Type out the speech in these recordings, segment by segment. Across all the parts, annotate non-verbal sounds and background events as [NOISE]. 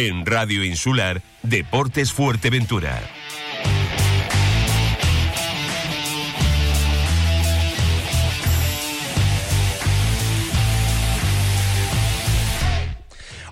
En Radio Insular, Deportes Fuerteventura.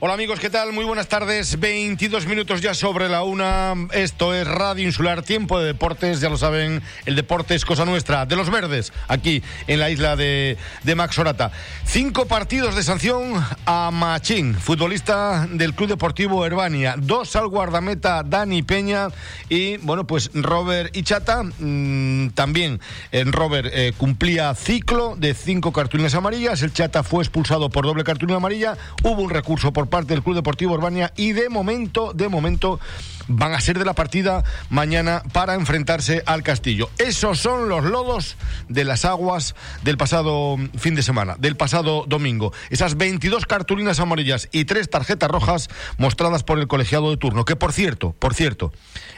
Hola amigos, ¿qué tal? Muy buenas tardes. 22 minutos ya sobre la una. Esto es Radio Insular, tiempo de deportes. Ya lo saben, el deporte es cosa nuestra, de los verdes, aquí en la isla de, de. Cinco partidos de sanción a Machín, futbolista del Club Deportivo Herbania. Dos al guardameta Dani Peña y, bueno, pues Robert Ichata. Mmm, también en Robert eh, cumplía ciclo de cinco cartulinas amarillas. El Chata fue expulsado por doble cartulina amarilla. Hubo un recurso por parte del Club Deportivo Urbania y de momento, de momento van a ser de la partida mañana para enfrentarse al Castillo. Esos son los lodos de las aguas del pasado fin de semana, del pasado domingo. Esas 22 cartulinas amarillas y tres tarjetas rojas mostradas por el colegiado de turno, que por cierto, por cierto,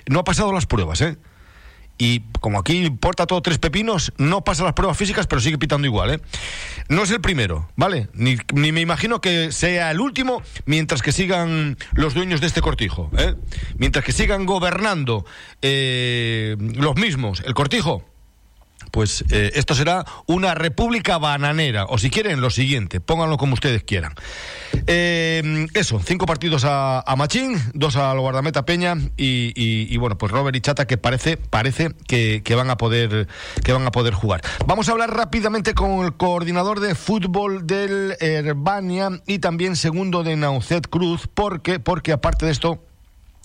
no ha pasado las pruebas, ¿eh? Y como aquí importa todo tres pepinos, no pasa las pruebas físicas, pero sigue pitando igual, ¿eh? No es el primero, ¿vale? Ni, me imagino que sea el último mientras que sigan los dueños de este cortijo, ¿eh? Mientras que sigan gobernando eh, los mismos, el cortijo, pues eh, esto será una república bananera, o si quieren, lo siguiente, pónganlo como ustedes quieran. Eh, eso, cinco partidos a, Machín, dos al guardameta Peña y, bueno, pues Robert y Chata que parece, parece que, que, van a poder, que van a poder jugar. Vamos a hablar rápidamente con el coordinador de fútbol del Herbania y también segundo de Naucet Cruz, porque, porque aparte de esto,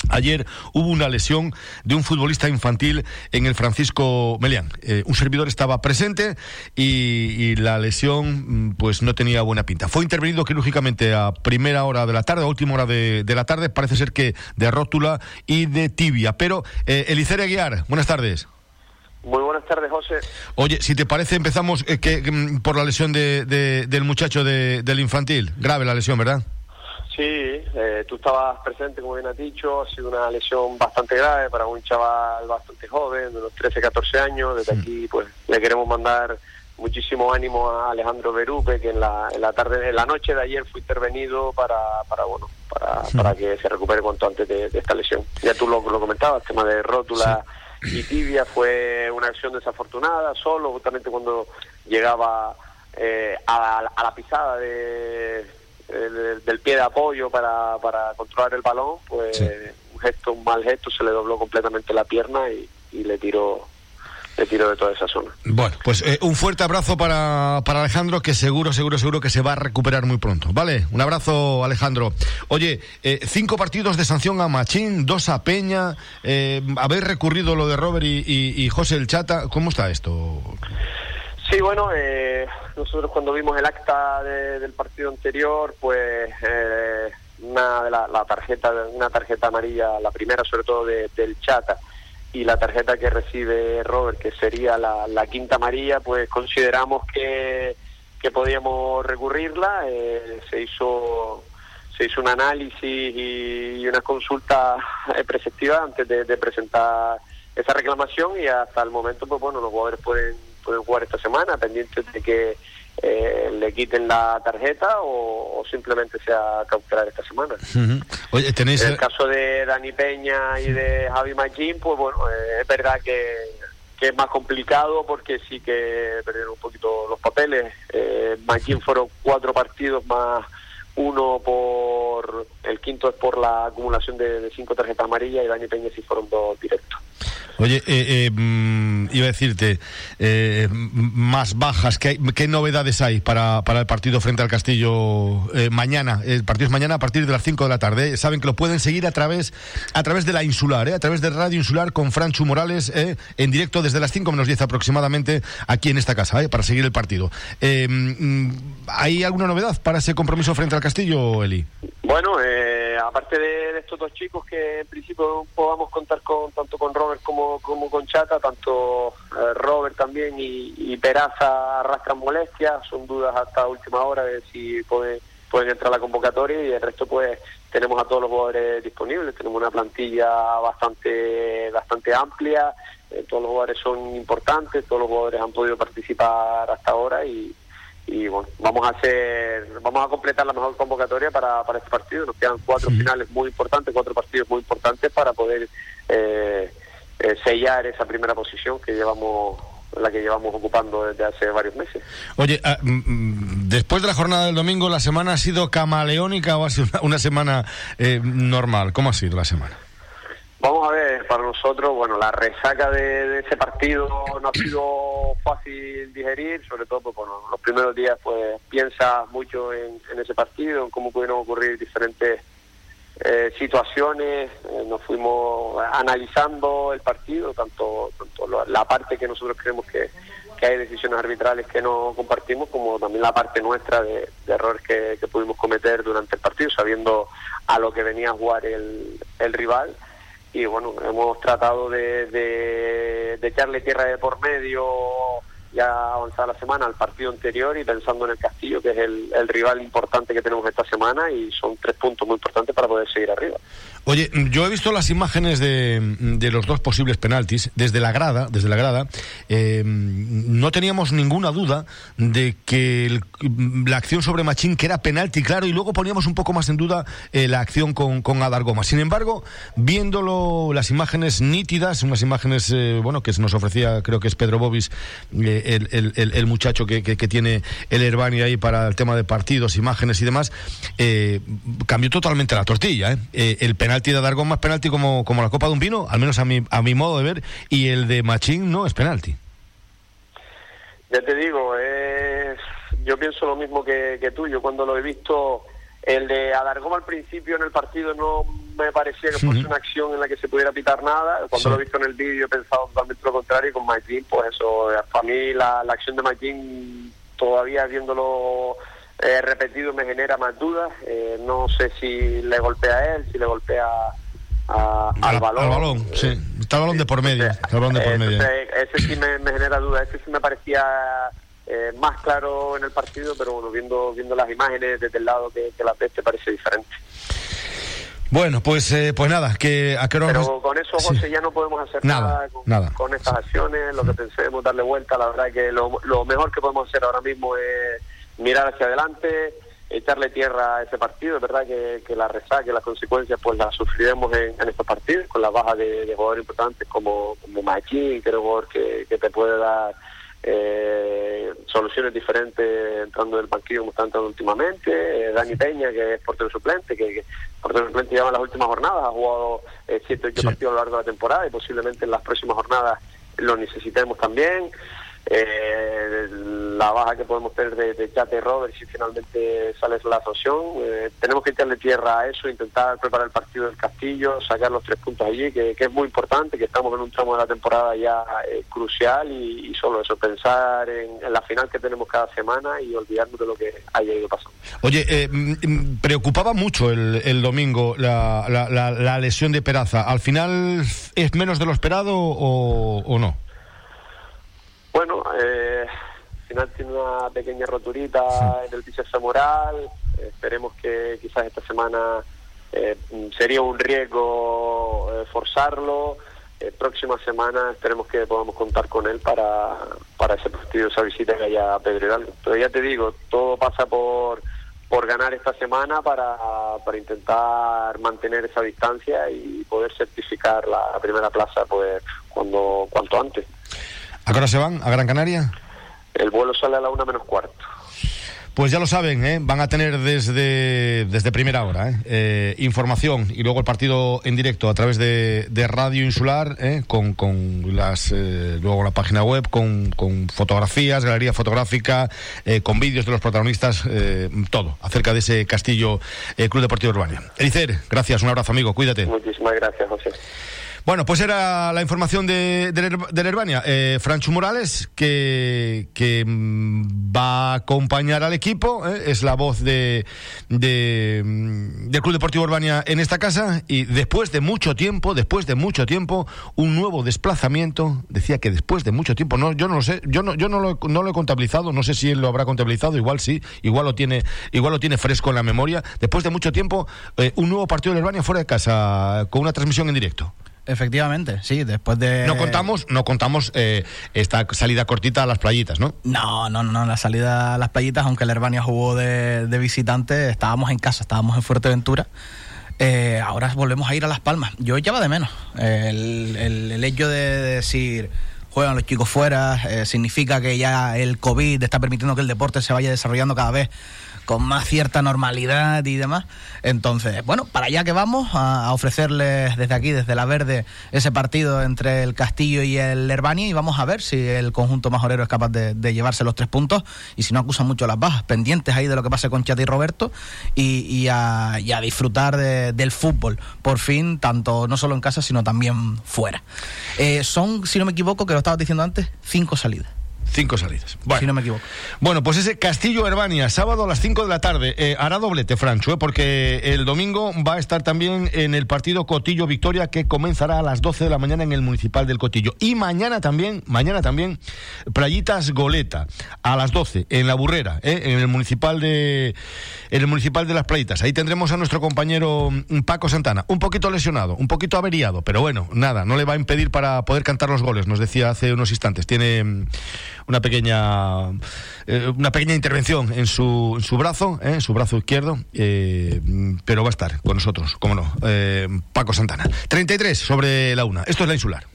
Ayer hubo una lesión de un futbolista infantil en el Francisco Melián. Eh, un servidor estaba presente y, y, la lesión pues no tenía buena pinta. Fue intervenido quirúrgicamente a primera hora de la tarde, a última hora de, de la tarde, parece ser que de rótula y de tibia. Pero, eh, Aguiar, buenas tardes. Muy buenas tardes, José. Oye, si te parece, empezamos eh, que, que, por la lesión de, de, del muchacho del infantil. Grave la lesión, ¿verdad? Sí, eh, tú estabas presente, como bien has dicho, ha sido una lesión bastante grave para un chaval bastante joven, de unos 13, 14 años. Desde aquí, pues, le queremos mandar muchísimo ánimo a Alejandro Berupe, que en la, en la tarde, en la noche de ayer fue intervenido para, para bueno, para, sí. para que se recupere cuanto antes de, de, esta lesión. Ya tú lo, lo comentabas, el tema de rótula sí. y tibia fue una acción desafortunada, solo justamente cuando llegaba eh, a, a la pisada de el, del pie de apoyo para, para controlar el balón, pues sí. un gesto, un mal gesto, se le dobló completamente la pierna y, y le tiró le tiró de toda esa zona. Bueno, pues eh, un fuerte abrazo para, para Alejandro, que seguro, seguro, seguro que se va a recuperar muy pronto. Vale, un abrazo, Alejandro. Oye, eh, cinco partidos de sanción a Machín, dos a Peña, eh, habéis recurrido lo de Robert y, y, y José el Chata, ¿cómo está esto? Sí, bueno, eh, nosotros cuando vimos el acta de, del partido anterior, pues eh, una de la, la, tarjeta, una tarjeta amarilla, la primera sobre todo de, del Chata, y la tarjeta que recibe Robert, que sería la, la quinta amarilla, pues consideramos que, que podíamos recurrirla. Eh, se hizo se hizo un análisis y, y una consulta [LAUGHS] preceptiva antes de, de presentar esa reclamación y hasta el momento, pues bueno, los jugadores pueden pueden jugar esta semana, pendientes de que eh, le quiten la tarjeta o, o, simplemente sea cautelar esta semana. Uh -huh. Oye, ¿tenéis... En el caso de Dani Peña y de Javi Magín, pues bueno, eh, es verdad que, que, es más complicado porque sí que perdieron un poquito los papeles. Eh, Magín fueron cuatro partidos más uno por el quinto es por la acumulación de, de cinco tarjetas amarillas y Dani Peña sí fueron dos directos. Oye, eh, eh, iba a decirte, eh, más bajas, ¿qué, ¿qué, novedades hay para, para el partido frente al Castillo eh, mañana? El partido es mañana a partir de las 5 de la tarde. Saben que lo pueden seguir a través, a través de la Insular, a través de Radio Insular con Franchu Morales en directo desde las 5 menos 10 aproximadamente aquí en esta casa, para seguir el partido. ¿Hay alguna novedad para ese compromiso frente al Castillo, Eli? Bueno, aparte de, estos dos chicos que en principio podamos contar con tanto con Robert como, como con Chata, tanto eh, Robert también y, y, Peraza arrastran molestias, son dudas hasta última hora de si puede, pueden entrar a la convocatoria y el resto pues tenemos a todos los jugadores disponibles, tenemos una plantilla bastante, bastante amplia, eh, todos los jugadores son importantes, todos los jugadores han podido participar hasta ahora y y bueno, vamos a hacer, vamos a completar la mejor convocatoria para, para este partido. Nos quedan cuatro finales muy importantes, cuatro partidos muy importantes para poder eh, eh, sellar esa primera posición que llevamos la que llevamos ocupando desde hace varios meses. Oye, ah, mm, mm, después de la jornada del domingo, ¿la semana ha sido camaleónica o ha sido una, semana eh, normal? ¿Cómo ha sido la semana? Vamos a ver, para nosotros, bueno, la resaca de, ese partido no ha sido fácil digerir, sobre todo porque bueno, los primeros días pues piensas mucho en, ese partido, en cómo pudieron ocurrir diferentes eh, situaciones, eh, nos fuimos analizando el partido, tanto, tanto la parte que nosotros creemos que, hay decisiones arbitrales que no compartimos, como también la parte nuestra de, errores que, pudimos cometer durante el partido, sabiendo a lo que venía a jugar el, el rival. Y bueno, hemos tratado de, de, echarle tierra de por medio ya avanzada la semana al partido anterior y pensando en el Castillo, que es el, el rival importante que tenemos esta semana y son tres puntos muy importantes para poder seguir arriba. Oye, yo he visto las imágenes de, de los dos posibles penaltis desde la grada, desde la grada. Eh, no teníamos ninguna duda de que la acción sobre Machín que era penalti, claro, y luego poníamos un poco más en duda eh, la acción con, con Adar Goma. Sin embargo, viéndolo las imágenes nítidas, unas imágenes, eh, bueno, que nos ofrecía, creo que es Pedro Bobis, el, el, el, muchacho que, que, tiene el Herbani ahí para el tema de partidos, imágenes y demás, cambió totalmente la tortilla. el penalti penalti de Dargón más penalti como, como la copa de un vino, al menos a mi, a mi modo de ver, y el de Machín no es penalti. Ya te digo, es, yo pienso lo mismo que, tú. Yo cuando lo he visto, el de Adargón al principio en el partido no me parecía que fuese una acción en la que se pudiera pitar nada. Cuando lo he visto en el vídeo he pensado totalmente lo contrario. Y con Machín, pues eso, para mí la, la acción de Machín, todavía viéndolo eh, repetido me genera más dudas. Eh, no sé si le golpea a él, si le golpea al balón. Al balón, sí. Está el balón de por medio. ese sí me, genera dudas. Ese sí me parecía eh, más claro en el partido, pero bueno, viendo viendo las imágenes desde el lado que, la peste parece diferente. Bueno, pues pues nada, que a Pero con eso, José, ya no podemos hacer nada, con, estas acciones, lo que pensemos, darle vuelta, la verdad que lo, lo mejor que podemos hacer ahora mismo es mirar hacia adelante, echarle tierra a ese partido. Es verdad que, que la resaca, las consecuencias, pues las sufriremos en, estos partidos, con la baja de, jugadores importantes como, como Machín, que es un jugador que, te puede dar eh, soluciones diferentes entrando del banquillo como está entrando últimamente. Eh, Dani Peña, que es portero suplente, que, que portero suplente lleva las últimas jornadas, ha jugado eh, siete o ocho partidos a lo largo de la temporada y posiblemente en las próximas jornadas lo necesitemos también eh, la baja que podemos tener de, de Chate Robert si finalmente sale la asociación. Eh, tenemos que echarle tierra a eso, intentar preparar el partido del Castillo, sacar los tres puntos allí, que, es muy importante, que estamos en un tramo de la temporada ya eh, crucial y, solo eso, pensar en, la final que tenemos cada semana y olvidarnos de lo que haya ido pasando. Oye, eh, mm, mm, preocupaba mucho el, el domingo la, la, la, lesión de Peraza. ¿Al final es menos de lo esperado o no? Bueno, eh, al final tiene una pequeña roturita en el bíceps femoral. esperemos que quizás esta semana eh, sería un riesgo eh, forzarlo. Eh, próxima semana esperemos que podamos contar con él para, para ese partido, esa visita que haya a Pedro Hidalgo. Pero ya te digo, todo pasa por por ganar esta semana para, para intentar mantener esa distancia y poder certificar la primera plaza pues cuando cuanto antes. ¿A qué hora se van? ¿A Gran Canaria? El vuelo sale a la una menos cuarto. Pues ya lo saben, ¿eh? van a tener desde, desde primera hora ¿eh? Eh, información y luego el partido en directo a través de, Radio Insular, con, con las luego la página web, con, con fotografías, galería fotográfica, con vídeos de los protagonistas, todo acerca de ese Castillo Club Deportivo Urbano. Elicer, gracias, un abrazo amigo, cuídate. Muchísimas gracias, José. Bueno, pues era la información de, de, la Herbania. Eh, Francho Morales, que, que va a acompañar al equipo, eh, es la voz de, de, del Club Deportivo Urbania en esta casa, y después de mucho tiempo, después de mucho tiempo, un nuevo desplazamiento, decía que después de mucho tiempo, no, yo no lo sé, yo no, yo no lo, no lo he contabilizado, no sé si él lo habrá contabilizado, igual sí, igual lo tiene, igual lo tiene fresco en la memoria, después de mucho tiempo, eh, un nuevo partido de Herbania fuera de casa, con una transmisión en directo. Efectivamente, sí, después de... No contamos, no contamos eh, esta salida cortita a las playitas, ¿no? No, no, no, la salida a las playitas, aunque el Herbania jugó de, visitante, estábamos en casa, estábamos en Fuerteventura. Eh, ahora volvemos a ir a Las Palmas. Yo echaba de menos el, el, hecho de decir juegan los chicos fuera, eh, significa que ya el COVID está permitiendo que el deporte se vaya desarrollando cada vez con más cierta normalidad y demás. Entonces, bueno, para allá que vamos a, ofrecerles desde aquí, desde la Verde, ese partido entre el Castillo y el Herbani y vamos a ver si el conjunto majorero es capaz de, llevarse los tres puntos y si no acusa mucho las bajas, pendientes ahí de lo que pase con Chati y Roberto y, a, disfrutar del fútbol, por fin, tanto no solo en casa, sino también fuera. Eh, son, si no me equivoco, que lo estabas diciendo antes, cinco salidas. Cinco salidas. Bueno. Si no me equivoco. Bueno, pues ese Castillo Herbania, sábado a las 5 de la tarde. Eh, hará doblete, Francho, eh, porque el domingo va a estar también en el partido Cotillo Victoria, que comenzará a las 12 de la mañana en el Municipal del Cotillo. Y mañana también, mañana también, Playitas Goleta, a las 12, en La Burrera, eh, en el Municipal de en el Municipal de Las Playitas. Ahí tendremos a nuestro compañero mm, Paco Santana, un poquito lesionado, un poquito averiado, pero bueno, nada, no le va a impedir para poder cantar los goles, nos decía hace unos instantes. Tiene mm, una pequeña eh, una pequeña intervención en su, su brazo, eh, en su brazo izquierdo, eh, pero va a estar con nosotros, como no, Paco Santana. 33 sobre la una. Esto es la insular.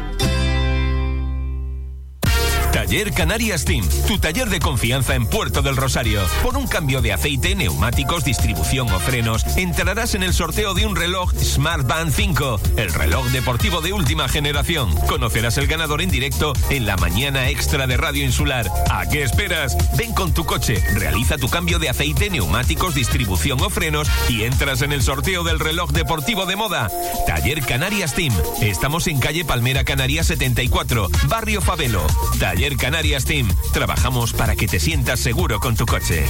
Taller Canarias Team, tu taller de confianza en Puerto del Rosario. Por un cambio de aceite, neumáticos, distribución o frenos, entrarás en el sorteo de un reloj Smart Band 5, el reloj deportivo de última generación. Conocerás el ganador en directo en la mañana extra de Radio Insular. ¿A qué esperas? Ven con tu coche, realiza tu cambio de aceite, neumáticos, distribución o frenos y entras en el sorteo del reloj deportivo de moda. Taller Canarias Team. Estamos en calle Palmera Canarias 74, Barrio Fabelo. Taller Canarias Team. Trabajamos para que te sientas seguro con tu coche.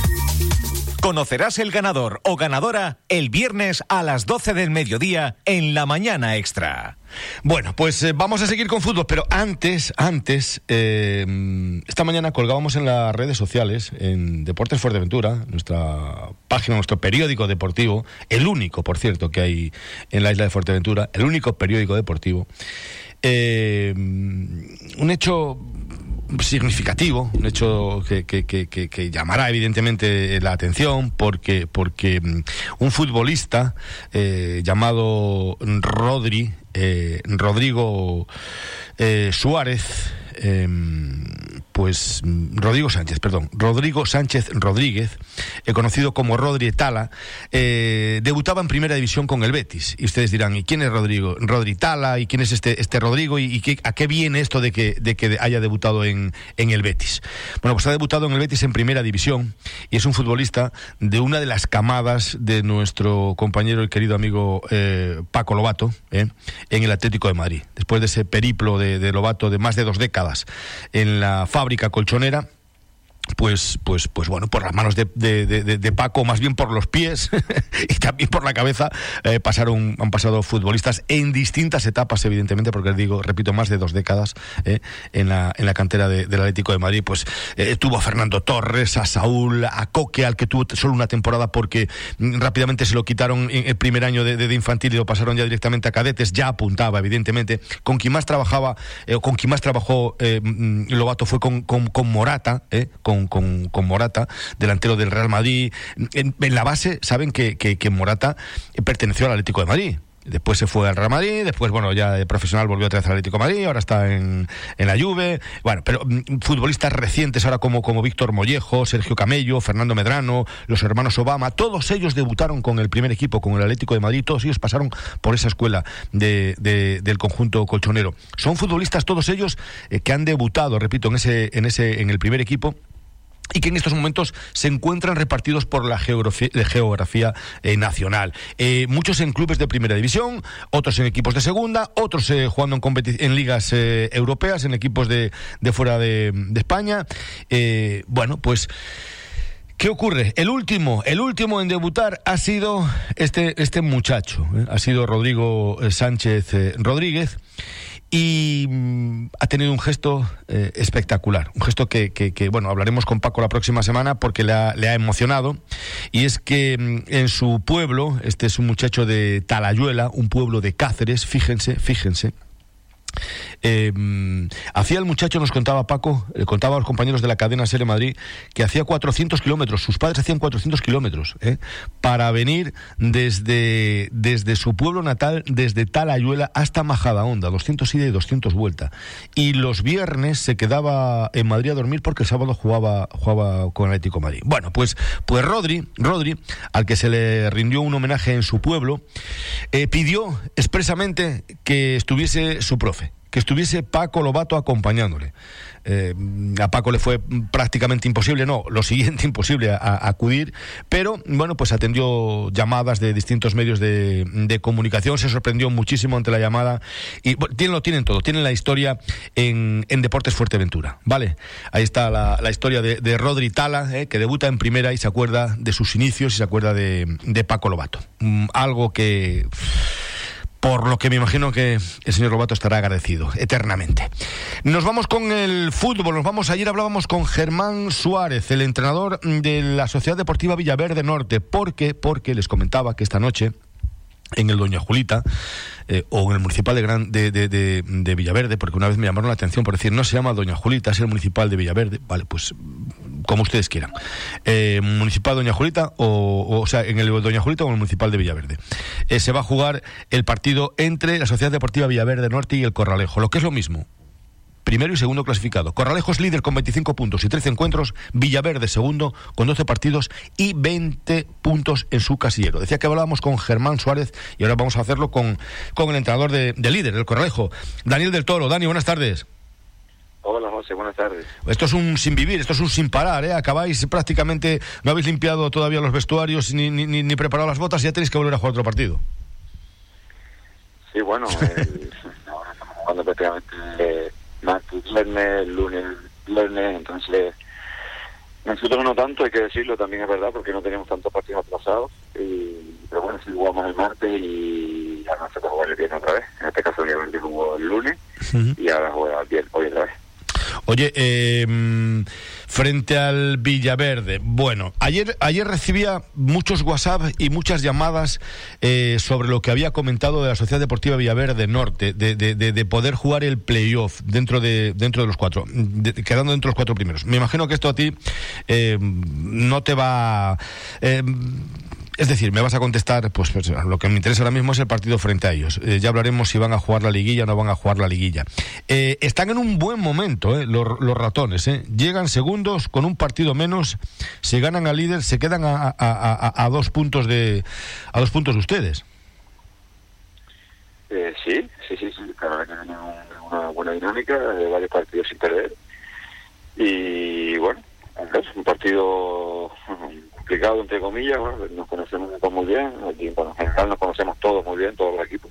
Conocerás el ganador o ganadora el viernes a las 12 del mediodía en la mañana extra. Bueno, pues eh, vamos a seguir con fútbol, pero antes, antes, eh, esta mañana colgábamos en las redes sociales, en Deportes Fuerteventura, nuestra página, nuestro periódico deportivo, el único, por cierto, que hay en la isla de Fuerteventura, el único periódico deportivo, eh, un hecho significativo, un hecho que, que, que, llamará evidentemente la atención porque, porque mm, un futbolista eh, llamado Rodri, eh, Rodrigo eh, Suárez, em, pues Rodrigo Sánchez, perdón, Rodrigo Sánchez Rodríguez, eh, conocido como Rodri Tala, eh, debutaba en primera división con el Betis. Y ustedes dirán, ¿y quién es Rodrigo? Rodri Tala, ¿y quién es este, este Rodrigo? ¿Y, a qué viene esto de que, de que haya debutado en, en, el Betis? Bueno, pues ha debutado en el Betis en primera división y es un futbolista de una de las camadas de nuestro compañero, el querido amigo eh, Paco Lobato, en el Atlético de Madrid. Después de ese periplo de, de Lobato de más de dos décadas en la fábrica colchonera pues, pues, pues bueno, por las manos de, Paco, más bien por los pies [LAUGHS] y también por la cabeza, eh, pasaron, han pasado futbolistas en distintas etapas, evidentemente, porque digo, repito, más de dos décadas eh, en, la, en la cantera del Atlético de Madrid, pues eh, tuvo a Fernando Torres, a Saúl, a Coque, al que tuvo solo una temporada porque mm, rápidamente se lo quitaron en el primer año de, infantil y lo pasaron ya directamente a cadetes, ya apuntaba, evidentemente, con quien más trabajaba, o con quien más trabajó mm, Lobato fue con, con, con Morata, con con, Morata, delantero del Real Madrid. En, la base saben que, que, Morata perteneció al Atlético de Madrid Después se fue al Real Madrid, después, bueno, ya de profesional volvió otra vez al Atlético de Madrid, ahora está en, en la Juve. Bueno, pero mm, futbolistas recientes ahora como, como Víctor Mollejo, Sergio Camello, Fernando Medrano, los hermanos Obama, todos ellos debutaron con el primer equipo, con el Atlético de Madrid, todos ellos pasaron por esa escuela de, del conjunto colchonero. Son futbolistas todos ellos eh, que han debutado, repito, en ese, en ese, en el primer equipo y que en estos momentos se encuentran repartidos por la geografía, geografía eh, nacional. Eh, muchos en clubes de primera división, otros en equipos de segunda, otros eh, jugando en, en ligas europeas, en equipos de, de fuera de, de España. bueno, pues... ¿Qué ocurre? El último, el último en debutar ha sido este, este muchacho, ha sido Rodrigo Sánchez Rodríguez y mm, ha tenido un gesto eh, espectacular, un gesto que, que, bueno, hablaremos con Paco la próxima semana porque le ha, le ha emocionado, y es que mm, en su pueblo, este es un muchacho de Talayuela, un pueblo de Cáceres, fíjense, fíjense, eh, hacía el muchacho, nos contaba Paco, le contaba a los compañeros de la cadena Sele Madrid, que hacía 400 kilómetros, sus padres hacían 400 kilómetros, ¿eh? para venir desde, desde su pueblo natal, desde Talayuela hasta Majadahonda, 200 ida y 200 vuelta. Y los viernes se quedaba en Madrid a dormir porque el sábado jugaba, jugaba con Atlético Madrid. Bueno, pues, pues Rodri, Rodri, al que se le rindió un homenaje en su pueblo, eh, pidió expresamente que estuviese su profe que estuviese Paco Lobato acompañándole. Eh, a Paco le fue prácticamente imposible, no, lo siguiente [LAUGHS] imposible a, acudir, pero bueno, pues atendió llamadas de distintos medios de, comunicación, se sorprendió muchísimo ante la llamada y tienen, lo tienen todo, tienen la historia en, Deportes Fuerteventura, ¿vale? Ahí está la, historia de, Rodri Tala, eh, que debuta en primera y se acuerda de sus inicios y se acuerda de, de Paco Lobato. Mm, algo que por lo que me imagino que el señor Robato estará agradecido eternamente. Nos vamos con el fútbol, nos vamos, ayer hablábamos con Germán Suárez, el entrenador de la Sociedad Deportiva Villaverde Norte, porque, porque les comentaba que esta noche en el Doña Julita eh, o en el municipal de, Gran, de, de, de, Villaverde, porque una vez me llamaron la atención por decir, no se llama Doña Julita, es el municipal de Villaverde. Vale, pues como ustedes quieran. Eh, municipal Doña Julita, o, o, sea, en el Doña Julita o en el municipal de Villaverde. Eh, se va a jugar el partido entre la Sociedad Deportiva Villaverde Norte y el Corralejo, lo que es lo mismo primero y segundo clasificado. Corralejos líder con 25 puntos y 13 encuentros. Villaverde segundo con 12 partidos y 20 puntos en su casillero. Decía que hablábamos con Germán Suárez y ahora vamos a hacerlo con, con el entrenador de, líder del Corralejo, Daniel del Toro. Dani, buenas tardes. Hola José, buenas tardes. Esto es un sin vivir, esto es un sin parar, ¿eh? Acabáis prácticamente, no habéis limpiado todavía los vestuarios ni, ni, ni preparado las botas y ya tenéis que volver a jugar otro partido. Sí, bueno, [LAUGHS] ahora estamos jugando prácticamente martes, viernes, lunes, viernes, entonces nosotros no tanto, hay que decirlo, también es verdad, porque no tenemos tantos partidos atrasados, y, pero bueno, si jugamos el martes y ahora se puede jugar el viernes otra vez, en este caso obviamente jugó el lunes y ahora juega el viernes, hoy otra vez. Oye, eh, frente al Villaverde, bueno, ayer, ayer recibía muchos WhatsApp y muchas llamadas eh, sobre lo que había comentado de la Sociedad Deportiva Villaverde Norte, de, de, de, poder jugar el playoff dentro de, dentro de los cuatro, quedando dentro de los cuatro primeros. Me imagino que esto a ti eh, no te va... Eh, es decir, me vas a contestar, pues, pues, lo que me interesa ahora mismo es el partido frente a ellos. Eh, ya hablaremos si van a jugar la liguilla o no van a jugar la liguilla. Eh, están en un buen momento eh, los, ratones. Llegan segundos con un partido menos, se ganan al líder, se quedan a, dos puntos de a dos puntos de ustedes. sí, sí, sí, sí. Claro que una buena dinámica, de varios partidos sin perder. Y bueno, es un partido complicado, entre comillas, nos conocemos muy bien, aquí en general nos conocemos todos muy bien, todos los equipos.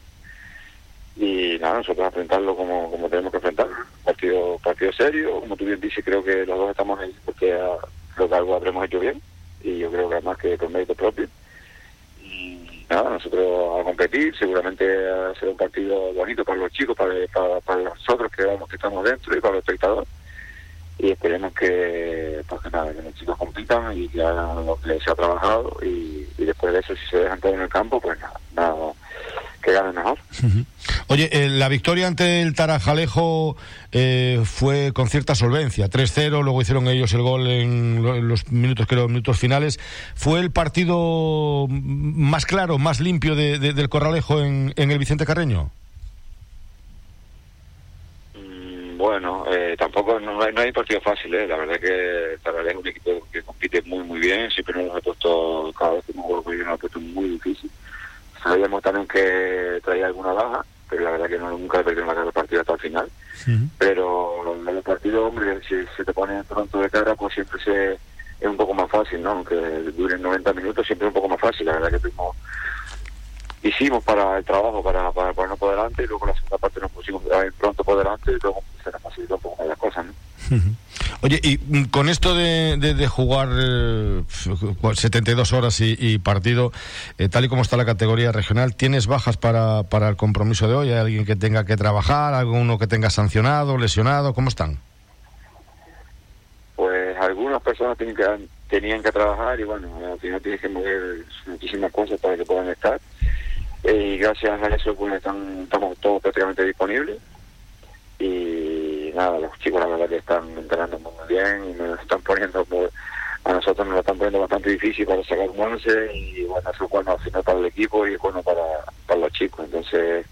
Y nada, nosotros enfrentarlo como, tenemos que enfrentarlo. Partido, partido serio, como tú bien dices, creo que los dos estamos ahí porque creo que algo habremos hecho bien y yo creo que además que con mérito propio. Y nada, nosotros a competir, seguramente será un partido bonito para los chicos, para, para, para nosotros que, vamos, que estamos dentro y para los espectadores y esperemos que, pues nada, que los chicos compitan y que hagan lo ha trabajado y, después de eso si se dejan todo en el campo pues nada, nada que gane mejor. Oye, eh, la victoria ante el Tarajalejo eh, fue con cierta solvencia, 3-0, luego hicieron ellos el gol en los minutos, creo, minutos finales. ¿Fue el partido más claro, más limpio de, del Corralejo en, en el Vicente Carreño? Mm, bueno, eh, tampoco no hay, no hay partido fácil, ¿eh? la verdad que Tarajalejo es un equipo que compite muy muy bien, siempre nos ha puesto, cada vez que hemos jugado nos ha puesto muy difícil Sabíamos también que traía alguna baja, pero la verdad que no, nunca he perdido la el partido hasta el final. Pero en el partido, hombre, si se te pone pronto de cara, pues siempre se, es un poco más fácil, ¿no? Aunque duren 90 minutos, siempre es un poco más fácil. La verdad que tuvimos, hicimos para el trabajo, para, para ponernos por delante, y luego la segunda parte nos pusimos pronto por delante, y luego se nos facilitó un poco las cosas, ¿no? Oye, y mm, con esto de, de, jugar 72 eh, horas y, partido, eh, tal y como está la categoría regional, ¿tienes bajas para, para el compromiso de hoy? ¿Hay alguien que tenga que trabajar? ¿Alguno que tenga sancionado, lesionado? ¿Cómo están? Pues algunas personas tienen que, tenían que trabajar y bueno, al final tienen que mover muchísimas cosas para que puedan estar. Eh, y gracias a eso pues están, estamos todos prácticamente disponibles. Y nada, los chicos la verdad que están entrenando muy bien y nos están poniendo a nosotros nos lo están poniendo bastante difícil para sacar un once y bueno, eso es bueno al final para el equipo y bueno para, para los chicos. Entonces,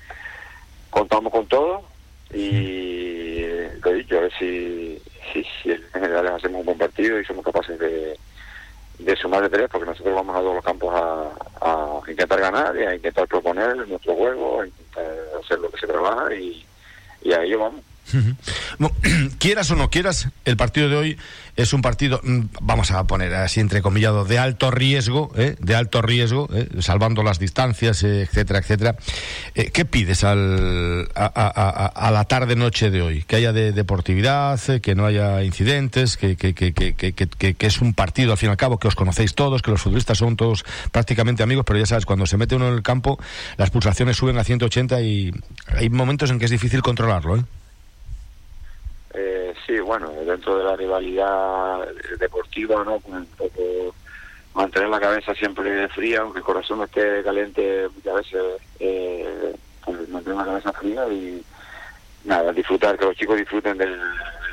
contamos con todo y lo he dicho, a ver si, si, en general hacemos un buen partido y somos capaces de, de sumar de tres, porque nosotros vamos a todos los campos a, intentar ganar y a intentar proponer nuestro juego, a intentar hacer lo que se trabaja y, y a ello vamos. [CLEARS THROAT] quieras o no quieras, el partido de hoy es un partido, mm, vamos a poner así entrecomillado, de alto riesgo, ¿eh? de alto riesgo, ¿eh? salvando las distancias, eh, etcétera, etcétera. ¿Qué pides al, a, la tarde-noche de hoy? Que haya de deportividad, que no haya incidentes, que, que, es un partido, al fin y al cabo, que os conocéis todos, que los futbolistas son todos prácticamente amigos, pero ya sabes, cuando se mete uno en el campo, las pulsaciones suben a 180 y hay momentos en que es difícil controlarlo. ¿eh? Eh, sí, bueno, dentro de la rivalidad deportiva, ¿no? Pues un poco mantener la cabeza siempre fría, aunque el corazón esté caliente muchas veces, eh, pues mantener la cabeza fría y nada, disfrutar, que los chicos disfruten del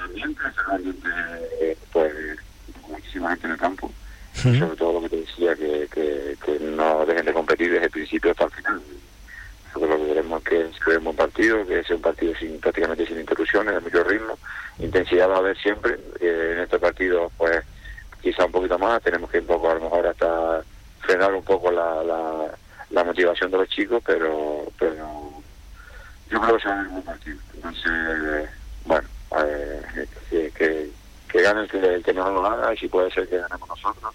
ambiente, ambiente pues muchísima gente en el campo, sobre todo lo que te decía, que, que, que no dejen de competir desde el principio hasta el final queremos que sea un buen partido, que sea un partido sin prácticamente sin interrupciones, de mucho ritmo. Intensidad va a haber siempre. Eh, en este partido, pues quizá un poquito más. Tenemos que un poco, a lo mejor, hasta frenar un poco la, la, motivación de los chicos, pero pero yo creo que será un buen partido. Entonces, bueno, eh, que, que, gane el que, el lo haga y si puede ser que ganemos nosotros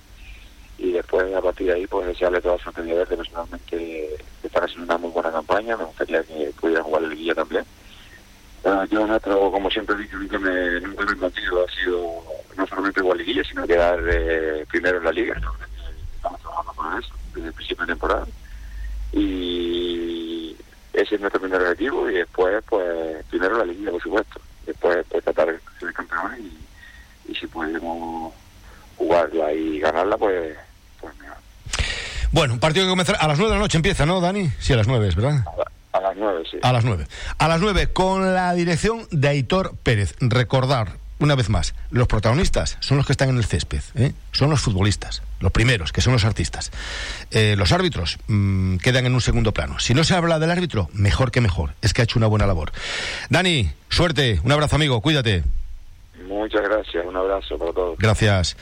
y después a partir de ahí pues desearle toda suerte de verde personalmente que están haciendo una muy buena campaña. Me gustaría que pudiera jugar la liguilla también. Yo nuestro como siempre he dicho nunca me nunca me partido ha sido no solamente igual liguilla sino quedar eh, primero en la liga estamos trabajando para eso desde el principio de temporada. Y ese es nuestro primer objetivo y después pues primero la liguilla por supuesto. Después pues, tratar de ser campeones y si podemos jugarla y ganarla pues bueno, un partido que comenzará a las 9 de la noche empieza, ¿no, Dani? Sí, a las 9, ¿verdad? A, las 9, sí. A las 9. A las 9, con la dirección de Aitor Pérez. Recordar, una vez más, los protagonistas son los que están en el césped, ¿eh? son los futbolistas, los primeros, que son los artistas. Eh, los árbitros mmm, quedan en un segundo plano. Si no se habla del árbitro, mejor que mejor. Es que ha hecho una buena labor. Dani, suerte, un abrazo, amigo, cuídate. Muchas gracias, un abrazo para todos. Gracias.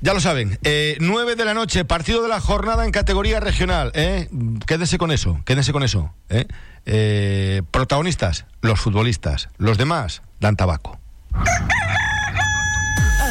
Ya lo saben, eh, 9 de la noche, partido de la jornada en categoría regional. ¿eh? Quédese con eso, quédese con eso. ¿eh? Eh, protagonistas, los futbolistas. Los demás, dan tabaco.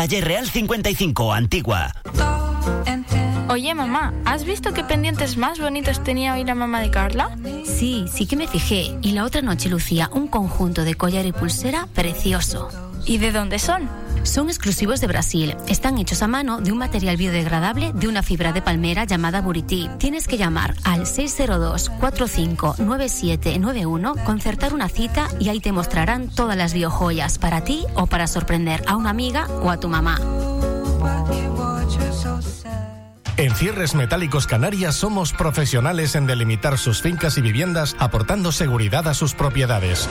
Calle Real 55, Antigua. Oye, mamá, ¿has visto qué pendientes más bonitos tenía hoy la mamá de Carla? Sí, sí que me fijé. Y la otra noche lucía un conjunto de collar y pulsera precioso. ¿Y de dónde son? Son exclusivos de Brasil. Están hechos a mano de un material biodegradable de una fibra de palmera llamada Buriti. Tienes que llamar al 602-459791, concertar una cita y ahí te mostrarán todas las biojoyas para ti o para sorprender a una amiga o a tu mamá. En Cierres Metálicos Canarias somos profesionales en delimitar sus fincas y viviendas aportando seguridad a sus propiedades.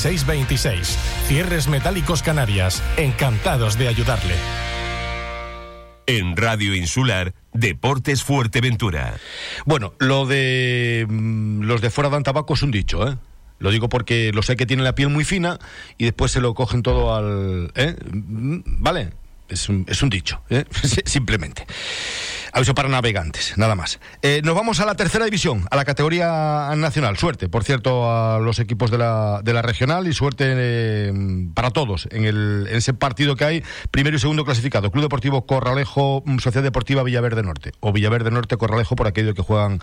626. Cierres Metálicos Canarias. Encantados de ayudarle. En Radio Insular, Deportes Fuerteventura. Bueno, lo de mm, los de fuera dan tabaco es un dicho, ¿eh? Lo digo porque lo sé que tienen la piel muy fina y después se lo cogen todo al... ¿eh? Mm, ¿Vale? Es un, es un dicho, ¿eh? [LAUGHS] simplemente. Aviso para navegantes, nada más. Eh, nos vamos a la tercera división, a la categoría nacional. Suerte, por cierto, a los equipos de la, de la regional y suerte eh, para todos en, el, ese partido que hay, primero y segundo clasificado. Club Deportivo Corralejo, mm, Sociedad Deportiva Villaverde Norte, o Villaverde Norte Corralejo por aquello que juegan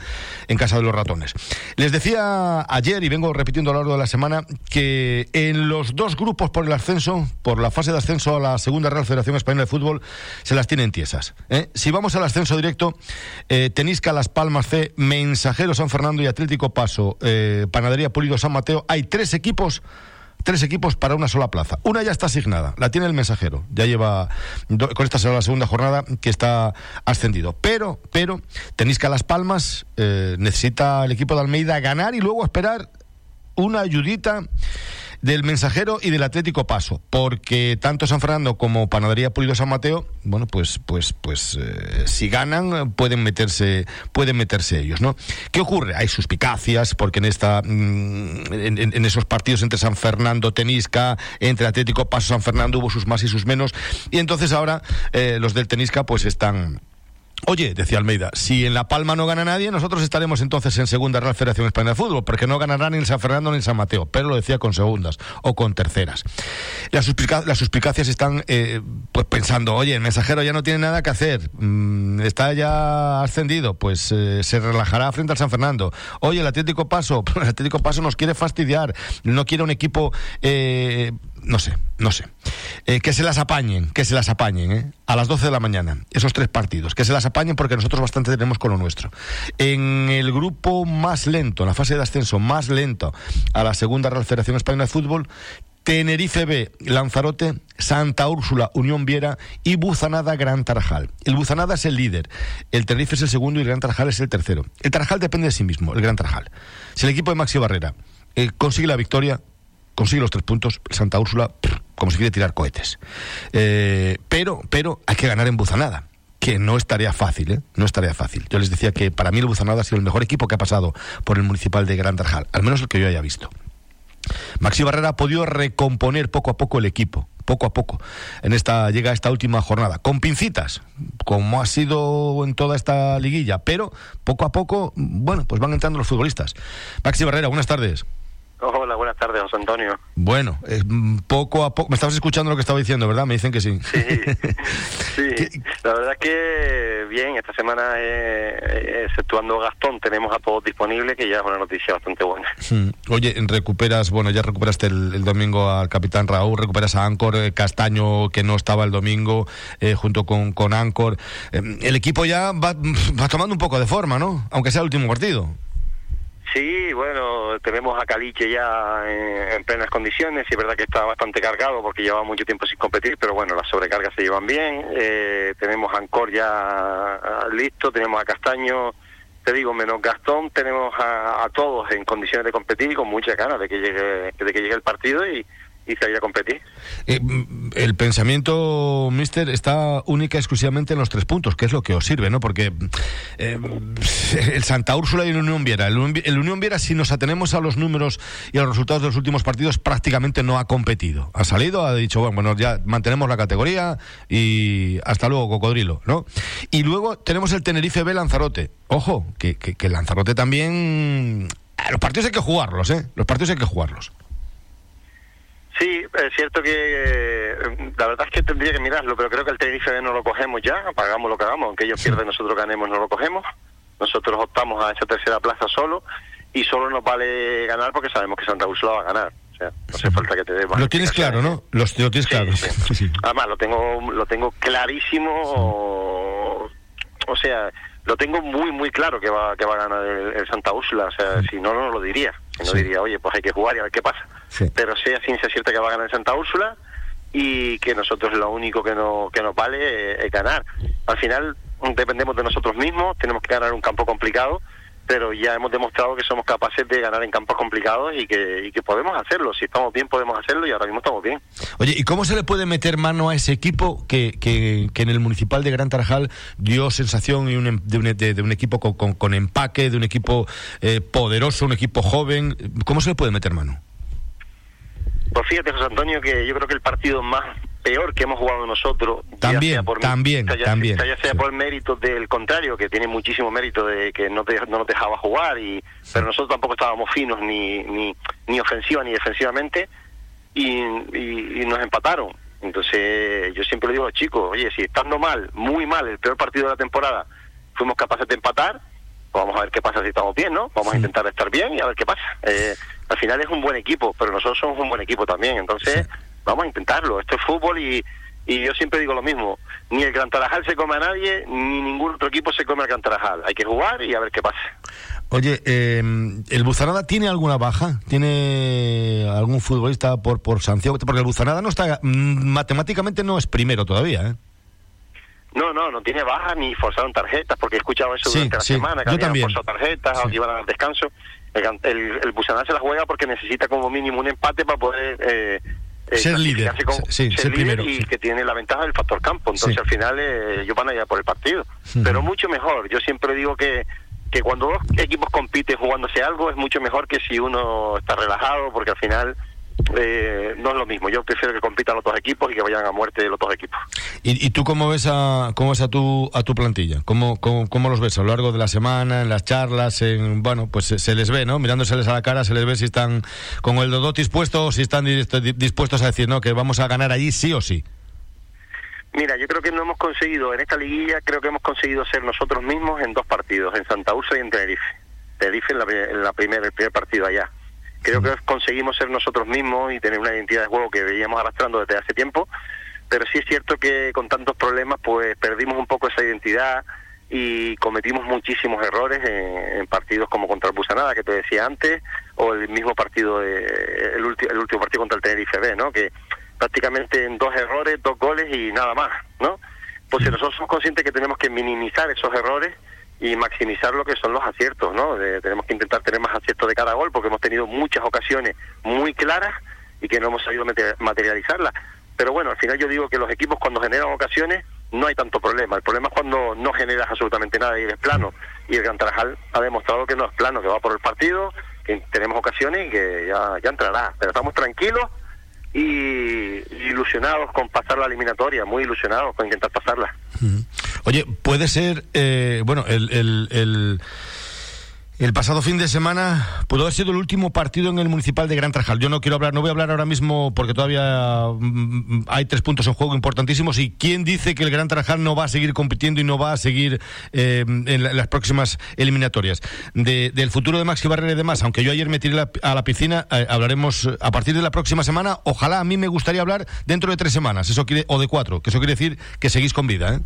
en casa de los ratones. Les decía ayer, y vengo repitiendo a lo largo de la semana, que en los dos grupos por el ascenso, por la fase de ascenso a la segunda Real Federación Española de Fútbol, se las tienen tiesas. ¿eh? Si vamos al ascenso directo, eh, Tenisca, Las Palmas C, Mensajero San Fernando y Atlético Paso, eh, Panadería Pulido San Mateo, hay tres equipos tres equipos para una sola plaza. Una ya está asignada, la tiene el mensajero. Ya lleva, con esta será la segunda jornada que está ascendido. Pero, pero, Tenisca Las Palmas eh, necesita el equipo de Almeida ganar y luego esperar una ayudita del Mensajero y del Atlético Paso, porque tanto San Fernando como Panadería Pulido San Mateo, bueno, pues, pues, pues, eh, si ganan pueden meterse, pueden meterse ellos, ¿no? ¿Qué ocurre? Hay suspicacias, porque en esta, mm, esos partidos entre San Fernando, Tenisca, entre Atlético Paso, San Fernando hubo sus más y sus menos, y entonces ahora eh, los del Tenisca pues están Oye, decía Almeida, si en La Palma no gana nadie, nosotros estaremos entonces en segunda Real Federación Española de Fútbol, porque no ganará ni el San Fernando ni el San Mateo, pero lo decía con segundas o con terceras. Las, suspicacias están eh, pues pensando, oye, el mensajero ya no tiene nada que hacer, mm, está ya ascendido, pues eh, se relajará frente al San Fernando. Oye, el Atlético Paso, [LAUGHS] el Atlético Paso nos quiere fastidiar, no quiere un equipo eh, no sé, no sé. Eh, que se las apañen, que se las apañen, ¿eh? A las 12 de la mañana, esos tres partidos. Que se las apañen porque nosotros bastante tenemos con lo nuestro. En el grupo más lento, en la fase de ascenso más lento a la segunda Real Federación Española de Fútbol, Tenerife B, Lanzarote, Santa Úrsula, Unión Viera y Buzanada Gran Tarajal. El Buzanada es el líder, el Tenerife es el segundo y el Gran Tarajal es el tercero. El Tarajal depende de sí mismo, el Gran Tarajal. Si el equipo de Maxi Barrera eh, consigue la victoria, consigue los tres puntos, Santa Úrsula, como si quiere tirar cohetes. Eh, pero, pero hay que ganar en Buzanada que no es tarea fácil, ¿eh? No es tarea fácil. Yo les decía que para mí el Buzanada ha sido el mejor equipo que ha pasado por el municipal de Gran Tarjal, al menos el que yo haya visto. Maxi Barrera ha podido recomponer poco a poco el equipo, poco a poco, en esta llega esta última jornada, con pincitas, como ha sido en toda esta liguilla, pero poco a poco, bueno, pues van entrando los futbolistas. Maxi Barrera, buenas tardes. Hola, buenas tardes, José Antonio. Bueno, eh, poco a poco. Me estabas escuchando lo que estaba diciendo, ¿verdad? Me dicen que sí. Sí, [LAUGHS] sí. La verdad es que bien, esta semana, eh, exceptuando Gastón, tenemos a todos disponibles, que ya es una noticia bastante buena. Oye, recuperas, bueno, ya recuperaste el, domingo al capitán Raúl, recuperas a Ancor eh, Castaño, que no estaba el domingo, eh, junto con, con Ancor. el equipo ya va, va tomando un poco de forma, ¿no? Aunque sea el último partido. Sí, bueno, tenemos a Caliche ya en, plenas condiciones y es verdad que está bastante cargado porque lleva mucho tiempo sin competir, pero bueno, las sobrecargas se llevan bien. Eh, tenemos a Ancor ya ah, listo, tenemos a Castaño, te digo, menos Gastón, tenemos a, todos en condiciones de competir y con muchas ganas de que llegue, de que llegue el partido y, y salir a competir. Eh, el pensamiento, mister, está única exclusivamente en los tres puntos, que es lo que os sirve, ¿no? Porque eh, el Santa Úrsula y el Unión Viera. El, Unión Viera, si nos atenemos a los números y a los resultados de los últimos partidos, prácticamente no ha competido. Ha salido, ha dicho, bueno, bueno ya mantenemos la categoría y hasta luego, cocodrilo, ¿no? Y luego tenemos el Tenerife B Lanzarote. Ojo, que, que, que Lanzarote también... Los partidos hay que jugarlos, ¿eh? Los partidos hay que jugarlos. Sí, es cierto que eh, la verdad es que tendría que mirarlo, pero creo que el Tenerife no lo cogemos ya, pagamos lo que hagamos, aunque ellos pierden, nosotros ganemos, no lo cogemos. Nosotros optamos a esa tercera plaza solo y solo nos vale ganar porque sabemos que Santa Úrsula va a ganar. O sea, no hace falta que te dé Lo tienes claro, ¿no? Lo, lo tienes claro. [LAUGHS] Además, lo tengo, lo tengo clarísimo. O, sea, lo tengo muy, muy claro que va, que va a ganar el, Santa Úrsula. O sea, si no, no lo diría. Si no diría, oye, pues hay que jugar y a ver qué pasa pero sea ciencia cierta que va a ganar Santa Úrsula y que nosotros lo único que, no, que nos vale es, ganar. Al final dependemos de nosotros mismos, tenemos que ganar un campo complicado, pero ya hemos demostrado que somos capaces de ganar en campos complicados y que, y que podemos hacerlo. Si estamos bien, podemos hacerlo y ahora mismo estamos bien. Oye, ¿y cómo se le puede meter mano a ese equipo que, que, en el Municipal de Gran Tarajal dio sensación de, un, de, un equipo con, con, empaque, de un equipo eh, poderoso, un equipo joven? ¿Cómo se le puede meter mano? Pues fíjate, José Antonio, que yo creo que el partido más peor que hemos jugado nosotros también ya por, también ya, también ya sea por mérito del contrario que tiene muchísimo mérito de que no, no nos dejaba jugar y pero nosotros tampoco estábamos finos ni ni, ni ofensiva ni defensivamente y, y, nos empataron. Entonces yo siempre le digo a los chicos oye si estando mal muy mal el peor partido de la temporada fuimos capaces de empatar pues vamos a ver qué pasa si estamos bien no vamos a intentar estar bien y a ver qué pasa. Eh, al final es un buen equipo, pero nosotros somos un buen equipo también. Entonces, vamos a intentarlo. Esto es fútbol y, y yo siempre digo lo mismo. Ni el Gran Tarajal se come a nadie, ni ningún otro equipo se come al Gran Tarajal. Hay que jugar y a ver qué pasa. Oye, eh, ¿el Buzanada tiene alguna baja? ¿Tiene algún futbolista por, por sanción? Porque el Buzanada no está, mm, matemáticamente no es primero todavía, ¿eh? No, no, no tiene baja ni forzaron tarjetas, porque he escuchado eso durante la semana, que habían forzado tarjetas, o que iban al descanso. El, el, se la juega porque necesita como mínimo un empate para poder eh, eh ser líder, ser, líder y que tiene la ventaja del factor campo. Entonces al final eh, ellos van a ir por el partido. Pero mucho mejor. Yo siempre digo que que cuando dos equipos compiten jugándose algo es mucho mejor que si uno está relajado porque al final eh, no es lo mismo. Yo prefiero que compitan los dos equipos y que vayan a muerte los dos equipos. ¿Y, tú cómo ves a cómo ves a tu a tu plantilla? ¿Cómo, cómo, los ves a lo largo de la semana, en las charlas, en bueno, pues se, les ve, ¿no? Mirándoseles a la cara, se les ve si están con el dodo dispuestos o si están dispuestos a decir, no, que vamos a ganar allí sí o sí. Mira, yo creo que no hemos conseguido, en esta liguilla, creo que hemos conseguido ser nosotros mismos en dos partidos, en Santa Ursa y en Tenerife. Tenerife en la, en la primera, el primer partido allá. Creo que conseguimos ser nosotros mismos y tener una identidad de juego que veíamos arrastrando desde hace tiempo, pero sí es cierto que con tantos problemas pues perdimos un poco esa identidad y cometimos muchísimos errores en, partidos como contra el Busanada que te decía antes o el mismo partido de, el, el último partido contra el Tenerife B, ¿no? Que prácticamente en dos errores, dos goles y nada más, ¿no? Pues si nosotros somos conscientes que tenemos que minimizar esos errores y maximizar lo que son los aciertos, ¿no? tenemos que intentar tener más aciertos de cada gol porque hemos tenido muchas ocasiones muy claras y que no hemos sabido materializarlas. Pero bueno, al final yo digo que los equipos cuando generan ocasiones no hay tanto problema. El problema es cuando no generas absolutamente nada y eres plano. Y el Gran Tarajal ha demostrado que no es plano, que va por el partido, que tenemos ocasiones y que ya, ya entrará. Pero estamos tranquilos y ilusionados con pasar la eliminatoria, muy ilusionados con intentar pasarla. Oye, puede ser, eh, bueno, el, pasado fin de semana pudo haber sido el último partido en el municipal de Gran Trajal. Yo no quiero hablar, no voy a hablar ahora mismo porque todavía mm, hay tres puntos en juego importantísimos. ¿Y quién dice que el Gran Trajal no va a seguir compitiendo y no va a seguir eh, en, las próximas eliminatorias? del futuro de Maxi Barrera y demás, aunque yo ayer me tiré a la piscina, eh, hablaremos a partir de la próxima semana. Ojalá a mí me gustaría hablar dentro de tres semanas, eso quiere, o de cuatro, que eso quiere decir que seguís con vida, ¿eh?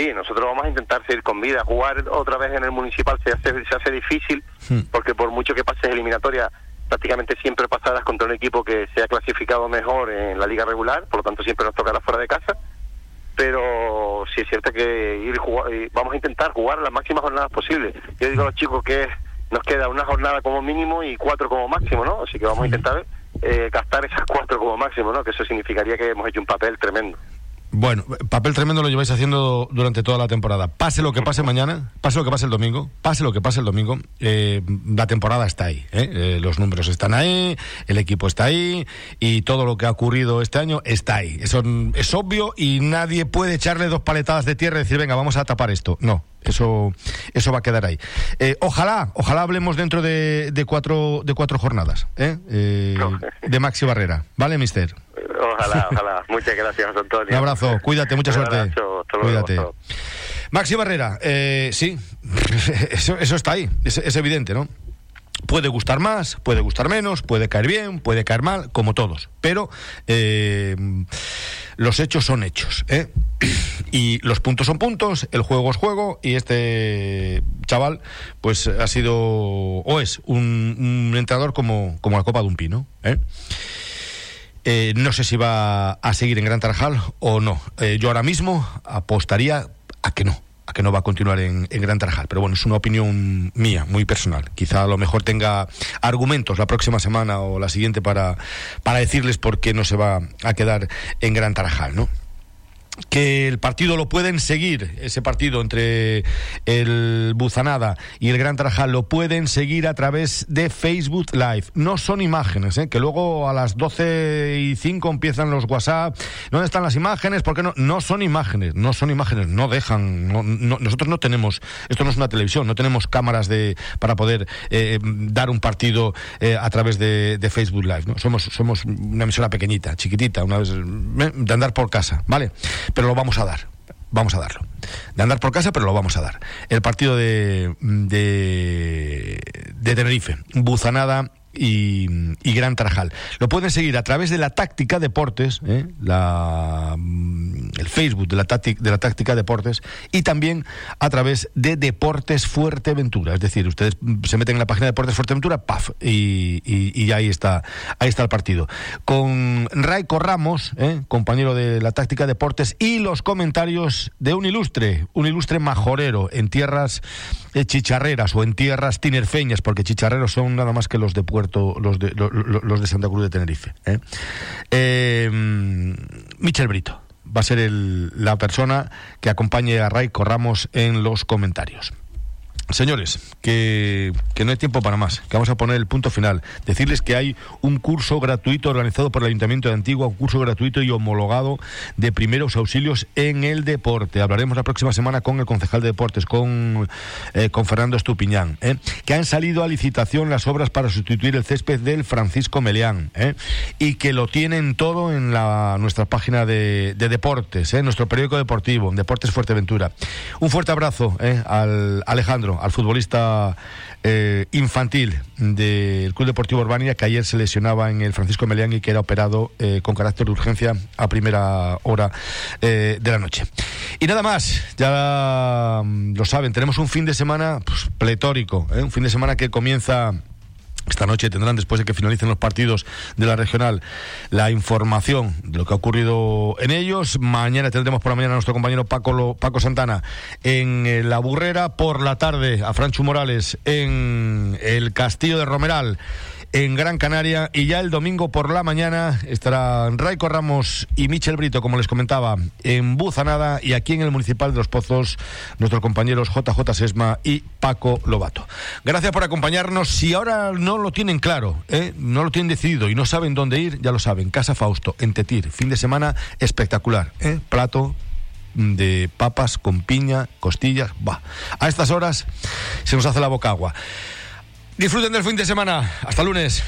Sí, nosotros vamos a intentar seguir con vida. Jugar otra vez en el municipal se hace, se hace difícil hmm. porque por mucho que pases eliminatoria, prácticamente siempre pasarás contra un equipo que se ha clasificado mejor en la liga regular, por lo tanto siempre nos tocará fuera de casa. Pero sí es cierto que ir vamos a intentar jugar las máximas jornadas posibles. Yo digo a los chicos que nos queda una jornada como mínimo y cuatro como máximo, ¿no? Así que vamos a intentar eh, gastar esas cuatro como máximo, ¿no? Que eso significaría que hemos hecho un papel tremendo. Bueno, papel tremendo lo lleváis haciendo durante toda la temporada. Pase lo que pase mañana, pase lo que pase el domingo, pase lo que pase el domingo, eh, la temporada está ahí. ¿eh? Eh, los números están ahí, el equipo está ahí y todo lo que ha ocurrido este año está ahí. Eso es obvio y nadie puede echarle dos paletadas de tierra y decir, venga, vamos a tapar esto. No, eso, eso va a quedar ahí. ojalá, ojalá hablemos dentro de, de, cuatro, de cuatro jornadas de Maxi Barrera. ¿Vale, mister? Ojalá, ojalá. Muchas gracias, Antonio. Un abrazo, cuídate, mucha suerte. cuídate. Maxi Barrera, eh, sí, [LAUGHS] eso, eso, está ahí, es, evidente, ¿no? Puede gustar más, puede gustar menos, puede caer bien, puede caer mal, como todos. Pero eh, los hechos son hechos. ¿eh? Y los puntos son puntos, el juego es juego, y este chaval, pues ha sido, o es, un, entrenador como, como la copa de un pino. Eh, no sé si va a seguir en Gran Tarajal o no. Eh, yo ahora mismo apostaría a que no, a que no va a continuar en, Gran Tarajal. Pero bueno, es una opinión mía, muy personal. Quizá a lo mejor tenga argumentos la próxima semana o la siguiente para, para decirles por qué no se va a quedar en Gran Tarajal, ¿no? Que el partido lo pueden seguir, ese partido entre el Buzanada y el Gran Tarajal, lo pueden seguir a través de Facebook Live. No son imágenes, ¿eh? que luego a las 12 y 5 empiezan los WhatsApp. ¿Dónde están las imágenes? ¿Por qué no? No son imágenes, no son imágenes, no dejan. nosotros no tenemos, esto no es una televisión, no tenemos cámaras de, para poder eh, dar un partido eh, a través de, Facebook Live. ¿no? Somos, somos una emisora pequeñita, chiquitita, una vez de andar por casa, ¿vale? Pero lo vamos a dar. Vamos a darlo. De andar por casa, pero lo vamos a dar. El partido de, de, de Tenerife, Buzanada y, Gran Tarajal. Lo pueden seguir a través de la Táctica Deportes, ¿eh? la, el Facebook de la, de la Táctica Deportes, y también a través de Deportes Fuerteventura. Es decir, ustedes se meten en la página de Deportes Fuerteventura, ¡paf! Y, y, ahí, está, ahí está el partido. Con Raico Ramos, ¿eh? compañero de la Táctica Deportes, y los comentarios de un ilustre, un ilustre majorero en tierras eh, chicharreras o en tierras tinerfeñas, porque chicharreros son nada más que los de los de, los, de Santa Cruz de Tenerife. ¿eh? Eh, Michel Brito va a ser la persona que acompañe a Raico Ramos en los comentarios. Señores, que, no hay tiempo para más, que vamos a poner el punto final. Decirles que hay un curso gratuito organizado por el Ayuntamiento de Antigua, un curso gratuito y homologado de primeros auxilios en el deporte. Hablaremos la próxima semana con el concejal de deportes, con, eh, con Fernando Estupiñán, ¿eh? que han salido a licitación las obras para sustituir el césped del Francisco Meleán ¿eh? y que lo tienen todo en la, nuestra página de, de deportes, nuestro periódico deportivo, Deportes Fuerteventura. Un fuerte abrazo al Alejandro al futbolista eh, infantil del Club Deportivo Urbania que ayer se lesionaba en el Francisco Melián y que era operado eh, con carácter de urgencia a primera hora eh, de la noche. Y nada más, ya lo saben, tenemos un fin de semana pues, pletórico, un fin de semana que comienza esta noche tendrán, después de que finalicen los partidos de la regional, la información de lo que ha ocurrido en ellos. Mañana tendremos por la mañana a nuestro compañero Paco, Paco Santana en eh, La Burrera. Por la tarde a Franchu Morales en el Castillo de Romeral en Gran Canaria y ya el domingo por la mañana estarán Raico Ramos y Michel Brito, como les comentaba, en Buzanada y aquí en el Municipal de Los Pozos, nuestros compañeros JJ Sesma y Paco Lobato. Gracias por acompañarnos. Si ahora no lo tienen claro, ¿eh? no lo tienen decidido y no saben dónde ir, ya lo saben. Casa Fausto, en Tetir, fin de semana espectacular. ¿eh? Plato de papas con piña, costillas. va A estas horas se nos hace la boca agua. Disfruten del fin de semana. Hasta lunes.